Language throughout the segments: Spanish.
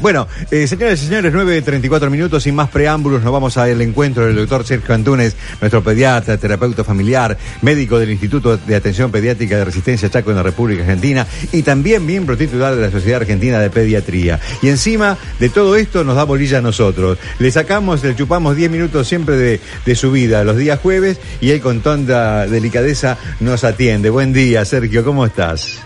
Bueno, eh, señoras y señores, 9.34 minutos, sin más preámbulos, nos vamos al encuentro del doctor Sergio Antunes, nuestro pediatra, terapeuta familiar, médico del Instituto de Atención Pediátrica de Resistencia Chaco en la República Argentina y también miembro titular de la Sociedad Argentina de Pediatría. Y encima de todo esto nos da bolilla a nosotros. Le sacamos, le chupamos 10 minutos siempre de, de su vida los días jueves y él con tanta delicadeza nos atiende. Buen día, Sergio, ¿cómo estás?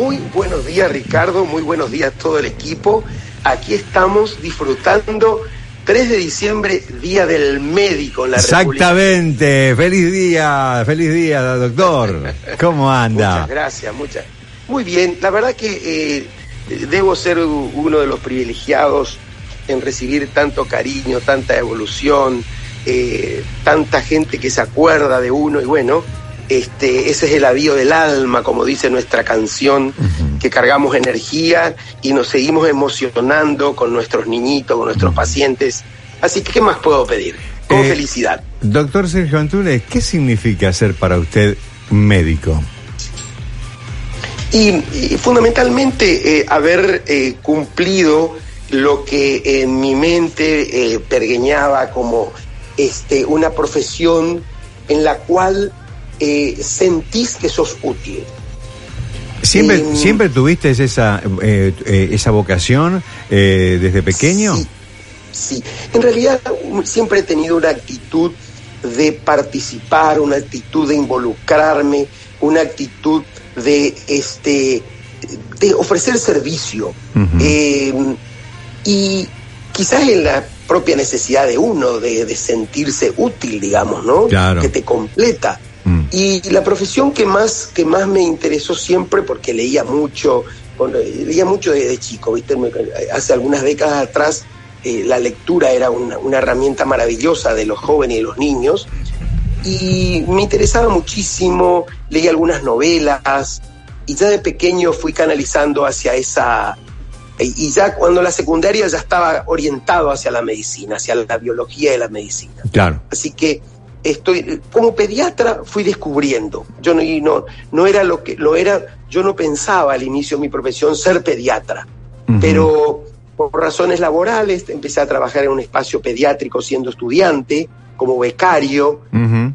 Muy buenos días Ricardo, muy buenos días todo el equipo. Aquí estamos disfrutando 3 de diciembre, Día del Médico en la Exactamente, feliz día, feliz día doctor. ¿Cómo anda? Muchas gracias, muchas. Muy bien, la verdad que eh, debo ser uno de los privilegiados en recibir tanto cariño, tanta evolución, eh, tanta gente que se acuerda de uno y bueno, este, ese es el avío del alma, como dice nuestra canción, que cargamos energía y nos seguimos emocionando con nuestros niñitos, con nuestros pacientes. Así que, ¿qué más puedo pedir? Con eh, felicidad. Doctor Sergio Antunes, ¿qué significa ser para usted médico? Y, fundamentalmente eh, haber eh, cumplido lo que en mi mente pergueñaba como este, una profesión en la cual eh, sentís que sos útil. ¿Siempre, em, ¿siempre tuviste esa, eh, eh, esa vocación desde pequeño? Sí, sí, en realidad siempre he tenido una actitud de participar, una actitud de involucrarme, una actitud de, este, de ofrecer servicio. Em, y quizás en la propia necesidad de uno de, de sentirse útil, digamos, ¿no? Claro. Que te completa. Mm. Y la profesión que más, que más me interesó siempre, porque leía mucho, leía mucho desde chico, ¿viste? hace algunas décadas atrás eh, la lectura era una, una, herramienta maravillosa de los jóvenes y los niños, y me interesaba muchísimo, leí algunas novelas, y ya de pequeño fui canalizando hacia esa... Y ya cuando la secundaria ya estaba orientado hacia la medicina, hacia la biología de la medicina. Claro. Así que estoy como pediatra fui descubriendo. Yo no no, no era lo que lo era yo no pensaba al inicio de mi profesión ser pediatra. Pero por razones laborales empecé a trabajar en un espacio pediátrico siendo estudiante como becario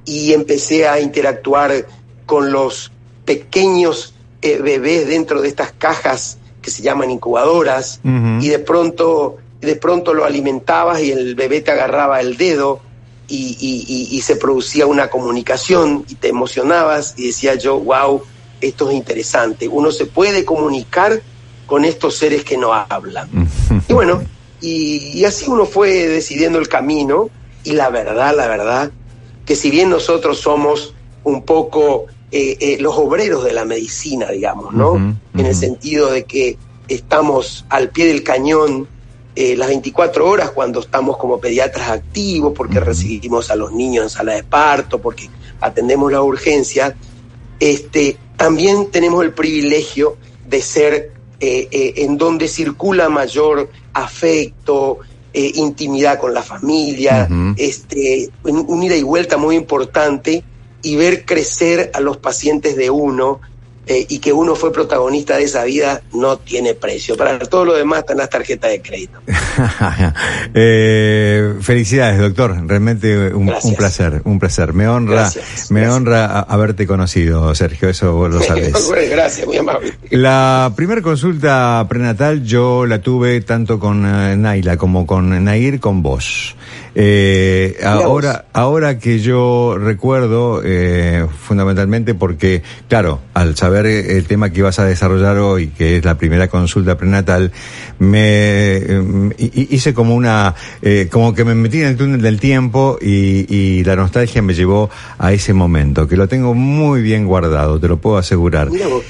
y empecé a interactuar con los pequeños eh, bebés dentro de estas cajas que se llaman incubadoras y de pronto de pronto lo alimentabas y el bebé te agarraba el dedo y, se producía una comunicación y te emocionabas y decía yo, wow, esto es interesante. Uno se puede comunicar con estos seres que no hablan. y bueno, y, así uno fue decidiendo el camino y la verdad, la verdad, que si bien nosotros somos un poco eh, eh, los obreros de la medicina, digamos, ¿no? En el sentido de que estamos al pie del cañón eh, las 24 horas cuando estamos como pediatras activos, porque recibimos a los niños en sala de parto, porque atendemos la urgencia, este, también tenemos el privilegio de ser eh, eh, en donde circula mayor afecto, intimidad con la familia, este, un ida y vuelta muy importante y ver crecer a los pacientes de uno eh, y que uno fue protagonista de esa vida no tiene precio. Para todo lo demás están las tarjetas de crédito. eh, felicidades, doctor. Realmente un, placer, un placer. Me honra, me honra haberte conocido, Sergio. Eso vos lo sabes. gracias, muy amable. La primera consulta prenatal yo la tuve tanto con eh, Naila como con Nair, con vos. Eh, ahora, ahora que yo recuerdo, fundamentalmente porque, claro, al saber el tema que ibas a desarrollar hoy, que es la primera consulta prenatal, me eh, hice como una, eh, como que me metí en el túnel del tiempo y, y, la nostalgia me llevó a ese momento, que lo tengo muy bien guardado, te lo puedo asegurar. Mira vos,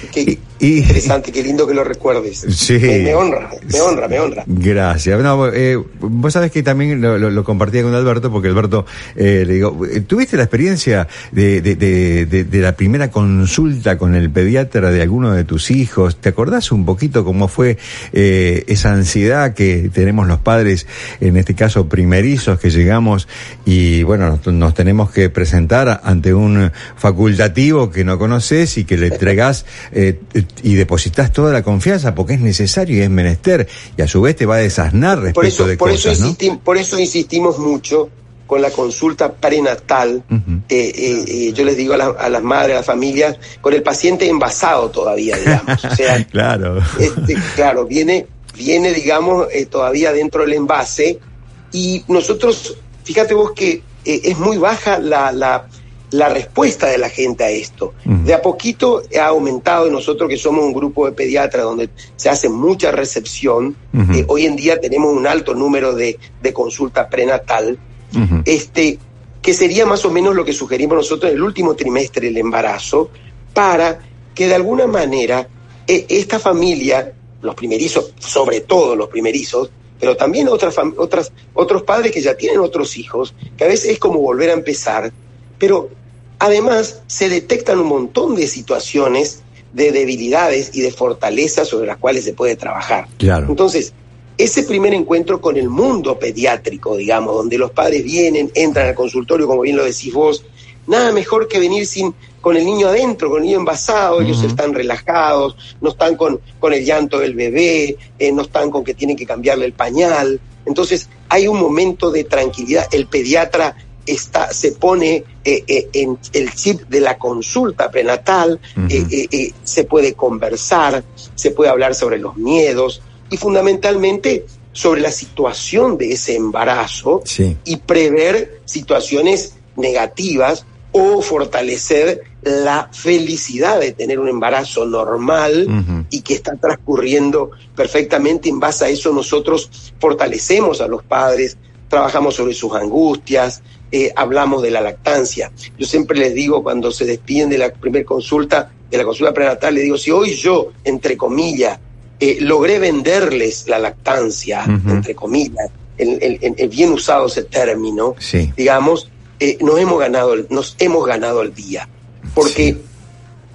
interesante, qué lindo que lo recuerdes. Sí. Me, honra, me honra, me honra. Gracias. No, eh, vos sabés que también lo, lo, compartía con Alberto, porque Alberto, eh, le digo, eh, ¿tuviste la experiencia de, de, de, de, la primera consulta con el pediatra de alguno de tus hijos? ¿Te acordás un poquito cómo fue eh, esa ansiedad que tenemos los padres, en este caso primerizos, que llegamos y, bueno, nos, nos tenemos que presentar ante un facultativo que no conoces y que le entregás eh, y depositas toda la confianza porque es necesario y es menester y a su vez te va a desasnar respecto por eso, de por cosas, eso ¿no? Por eso insistimos mucho con la consulta prenatal, uh -huh. eh, eh, yo les digo a, la, a, las madres, a las familias, con el paciente envasado todavía, digamos. O sea, claro. Este, claro, viene, viene, digamos, eh, todavía dentro del envase y nosotros, fíjate vos que es muy baja la, la, la, respuesta de la gente a esto. De a poquito ha aumentado, nosotros que somos un grupo de pediatras donde se hace mucha recepción, uh -huh. eh, hoy en día tenemos un alto número de, de consulta prenatal, uh -huh. este, que sería más o menos lo que sugerimos nosotros en el último trimestre del embarazo, para que de alguna manera eh, esta familia, los primerizos, sobre todo los primerizos, pero también otras, otras, otros padres que ya tienen otros hijos, que a veces es como volver a empezar, pero además se detectan un montón de situaciones de debilidades y de fortalezas sobre las cuales se puede trabajar. Claro. Entonces, ese primer encuentro con el mundo pediátrico, digamos, donde los padres vienen, entran al consultorio, como bien lo decís vos, nada mejor que venir sin con el niño adentro, con el niño envasado, uh -huh. ellos están relajados, no están con, con el llanto del bebé, eh, no están con que tienen que cambiarle el pañal. Entonces hay un momento de tranquilidad, el pediatra está, se pone eh, eh, en el chip de la consulta prenatal, uh -huh. se puede conversar, se puede hablar sobre los miedos y fundamentalmente sobre la situación de ese embarazo sí. y prever situaciones negativas o fortalecer la felicidad de tener un embarazo normal uh -huh. y que está transcurriendo perfectamente. En base a eso nosotros fortalecemos a los padres, trabajamos sobre sus angustias, eh, hablamos de la lactancia. Yo siempre les digo cuando se despiden de la primera consulta, de la consulta prenatal, les digo, si hoy yo, entre comillas, eh, logré venderles la lactancia, uh -huh. entre comillas, el, el, el, bien usado ese término, sí. digamos, eh, nos hemos ganado nos hemos ganado el día porque sí.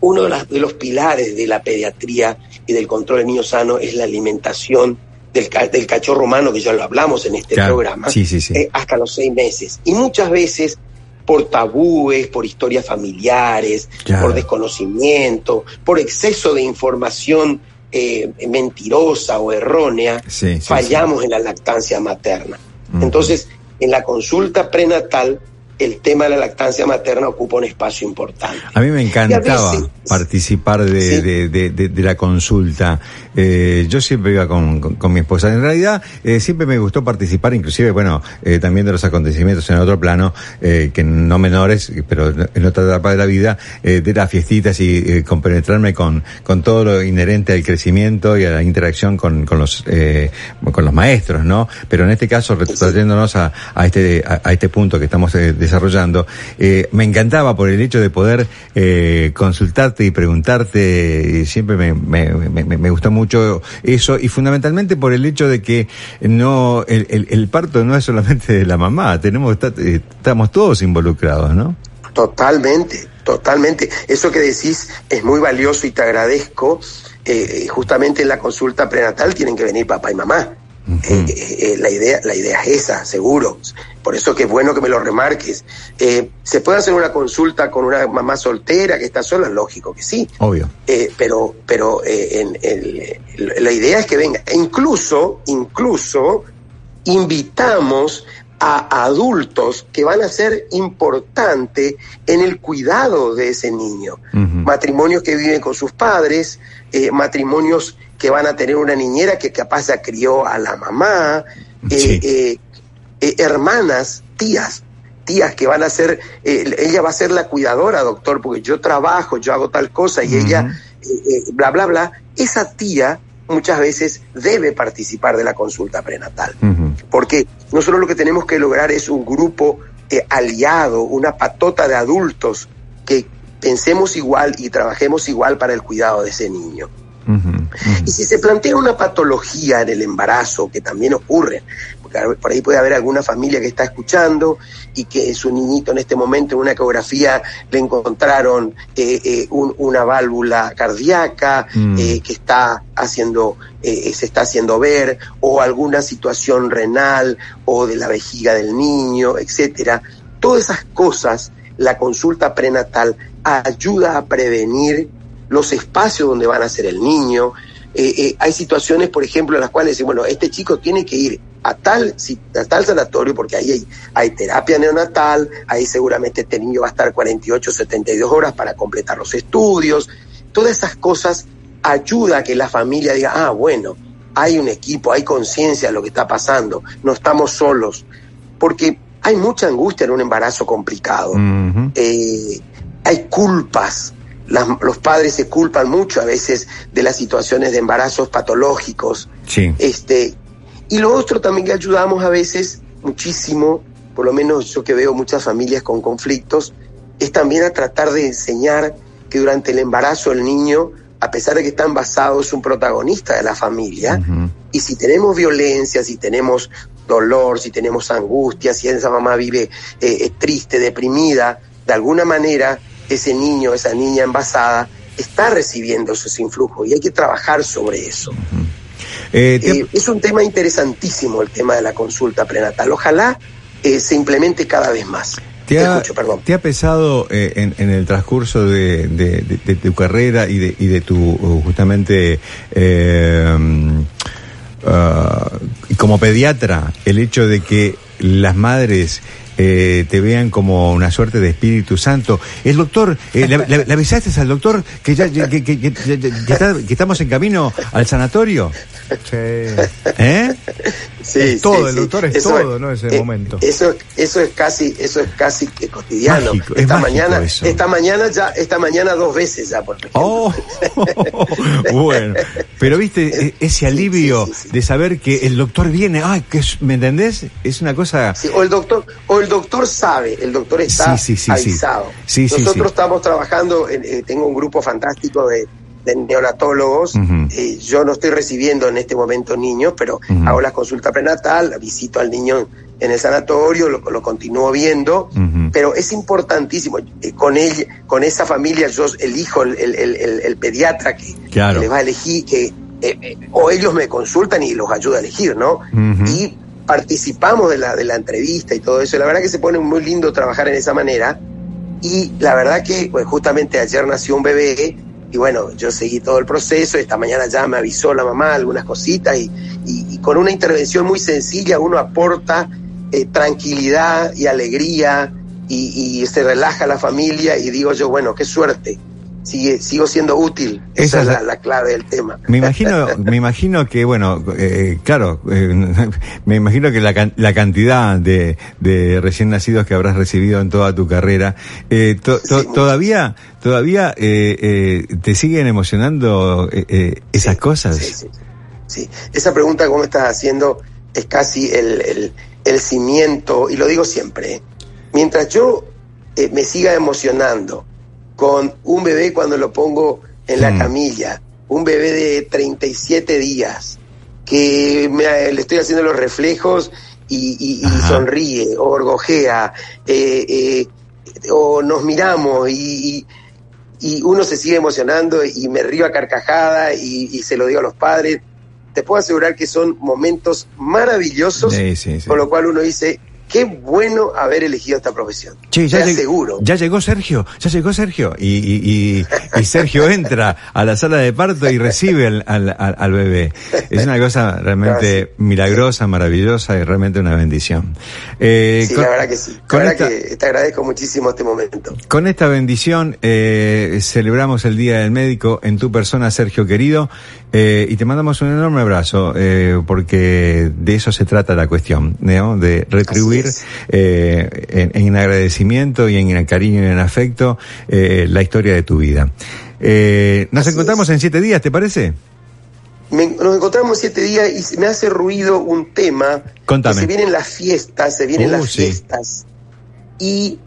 uno de, las, de, los pilares de la pediatría y del control del niño sano es la alimentación del, del cachorro humano que ya lo hablamos en este claro. programa sí, sí, eh, hasta los seis meses y muchas veces por tabúes, por historias familiares, claro. por desconocimiento, por exceso de información eh, mentirosa o errónea, fallamos en la lactancia materna. Uh -huh. Entonces, en la consulta prenatal el tema de la lactancia materna ocupa un espacio importante. A mí me encantaba veces, participar de, ¿sí? de, de, de, de, la consulta. Eh, yo siempre iba con, con, con, mi esposa. En realidad, eh, siempre me gustó participar, inclusive, bueno, eh, también de los acontecimientos en otro plano, que no menores, pero en otra etapa de la vida, de las fiestitas y compenetrarme con, con todo lo inherente al crecimiento y a la interacción con, con los, con los maestros, ¿no? Pero en este caso, retrayéndonos a, a este, a, a, este punto que estamos desarrollando, eh, me encantaba por el hecho de poder eh, consultarte y preguntarte, y siempre me, me, me, gustó mucho eso, y fundamentalmente por el hecho de que no, el, el, parto no es solamente de la mamá, tenemos, estamos todos involucrados, ¿no? Totalmente, totalmente. Eso que decís es muy valioso y te agradezco. Eh, justamente en la consulta prenatal tienen que venir papá y mamá. Uh -huh. eh, eh, la idea la idea es esa seguro por eso que es bueno que me lo remarques eh, se puede hacer una consulta con una mamá soltera que está sola lógico que sí obvio pero pero en, la idea es que venga e incluso incluso invitamos a adultos que van a ser importantes en el cuidado de ese niño. Uh -huh. Matrimonios que viven con sus padres, matrimonios que van a tener una niñera que capaz ya crió a la mamá, sí. eh, eh, hermanas, tías, tías que van a ser, eh, ella va a ser la cuidadora, doctor, porque yo trabajo, yo hago tal cosa y uh -huh. ella, eh, bla, bla, bla. Esa tía muchas veces debe participar de la consulta prenatal. Uh -huh. Porque nosotros lo que tenemos que lograr es un grupo eh, aliado, una patota de adultos que pensemos igual y trabajemos igual para el cuidado de ese niño. Y si se plantea una patología en el embarazo, que también ocurre, porque por ahí puede haber alguna familia que está escuchando y que su niñito en este momento en una ecografía le encontraron eh, eh, una válvula cardíaca mm. eh, que está haciendo, se está haciendo ver, o alguna situación renal o de la vejiga del niño, etcétera. Todas esas cosas, la consulta prenatal ayuda a prevenir los espacios donde van a ser el niño. Eh, eh, hay situaciones, por ejemplo, en las cuales dicen, bueno, este chico tiene que ir a tal, a tal sanatorio porque ahí hay, hay, terapia neonatal, ahí seguramente este niño va a estar 48, 72 horas para completar los estudios. Todas esas cosas ayuda a que la familia diga, ah, bueno, hay un equipo, hay conciencia de lo que está pasando, no estamos solos. Porque hay mucha angustia en un embarazo complicado. Eh, hay culpas los padres se culpan mucho a veces de las situaciones de embarazos patológicos. Sí. Este, y lo otro también que ayudamos a veces muchísimo, por lo menos yo que veo muchas familias con conflictos, es también a tratar de enseñar que durante el embarazo el niño, a pesar de que está envasado, es un protagonista de la familia. Y si tenemos violencia, si tenemos dolor, si tenemos angustia, si esa mamá vive eh, triste, deprimida, de alguna manera ese niño, esa niña envasada, está recibiendo esos influjos y hay que trabajar sobre eso. Eh, eh, es un tema interesantísimo el tema de la consulta prenatal. Ojalá eh, se implemente cada vez más. ¿Te ha, ¿Te ha pesado en, el transcurso de, tu carrera y de, y de tu, justamente, ah, como pediatra, el hecho de que las madres eh, te vean como una suerte de Espíritu Santo. El doctor, eh, ¿le, avisaste al doctor que ya que, estamos en camino al sanatorio? Sí. ¿Eh? Sí, todo, el doctor es todo, ¿no? Ese momento. Eso, eso es casi, eso es casi cotidiano. esta mañana, esta mañana ya, esta mañana dos veces ya, por ejemplo. Oh, bueno, pero viste e, ese alivio de saber que el doctor viene, ay, que ¿me entendés? Es una cosa. o el doctor, o el doctor sabe, el doctor está avisado. Nosotros estamos trabajando, eh, tengo un grupo fantástico de, neonatólogos. Eh, yo no estoy recibiendo en este momento niños, pero hago la consulta prenatal, visito al niño en el sanatorio, lo, continúo viendo, pero es importantísimo. Eh, con él, con esa familia, yo elijo el, el, pediatra que, le va a elegir, que o ellos me consultan y los ayuda a elegir, ¿no? Y participamos de la, de la entrevista y todo eso. La verdad que se pone muy lindo trabajar en esa manera. Y la verdad que pues, justamente ayer nació un bebé y bueno, yo seguí todo el proceso. Esta mañana ya me avisó la mamá algunas cositas y, y, con una intervención muy sencilla uno aporta eh, tranquilidad y alegría y, y se relaja la familia y digo yo, bueno, qué suerte sigue, sigo siendo útil. Esa, es la, clave del tema. Me imagino, me imagino que, bueno, eh, claro, eh, me imagino que la, la cantidad de, de, recién nacidos que habrás recibido en toda tu carrera, eh, todavía, todavía te siguen emocionando esas cosas. Sí, sí, esa pregunta que vos me estás haciendo es casi el, el, el cimiento, y lo digo siempre, mientras yo me siga emocionando, con un bebé cuando lo pongo en la mm. camilla, un bebé de 37 días, que le estoy haciendo los reflejos y, sonríe, o orgojea, eh, eh, o nos miramos y, uno se sigue emocionando y me río a carcajada y, se lo digo a los padres. Te puedo asegurar que son momentos maravillosos, con lo cual uno dice, qué bueno haber elegido esta profesión. Sí, ya llegó Sergio, ya llegó Sergio. Y, Sergio entra a la sala de parto y recibe al, bebé. Es una cosa realmente milagrosa, maravillosa y realmente una bendición. Eh, sí, la verdad que sí. La verdad que te agradezco muchísimo este momento. Con esta bendición eh, celebramos el Día del Médico en tu persona, Sergio querido, eh, y te mandamos un enorme abrazo, porque de eso se trata la cuestión, ¿no? de retribuir eh, en, agradecimiento y en, cariño y en afecto eh, la historia de tu vida. Eh, nos encontramos en siete días, ¿te parece? nos encontramos en siete días y me hace ruido un tema. Contame. se vienen las fiestas, se vienen uh, las fiestas. Y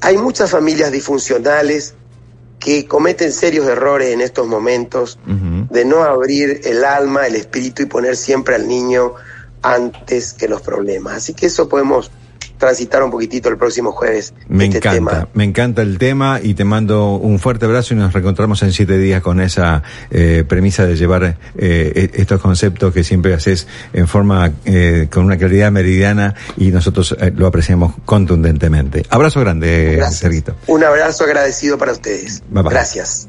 hay muchas familias disfuncionales que cometen serios errores en estos momentos de no abrir el alma, el espíritu y poner siempre al niño antes que los problemas. Así que eso podemos transitar un poquitito el próximo jueves. Me este encanta, me encanta el tema y te mando un fuerte abrazo y nos reencontramos en siete días con esa eh, premisa de llevar eh, e-, estos conceptos que siempre haces en forma eh, con una claridad meridiana y nosotros lo apreciamos contundentemente. Abrazo grande, Serguito. Un abrazo agradecido para ustedes. Gracias.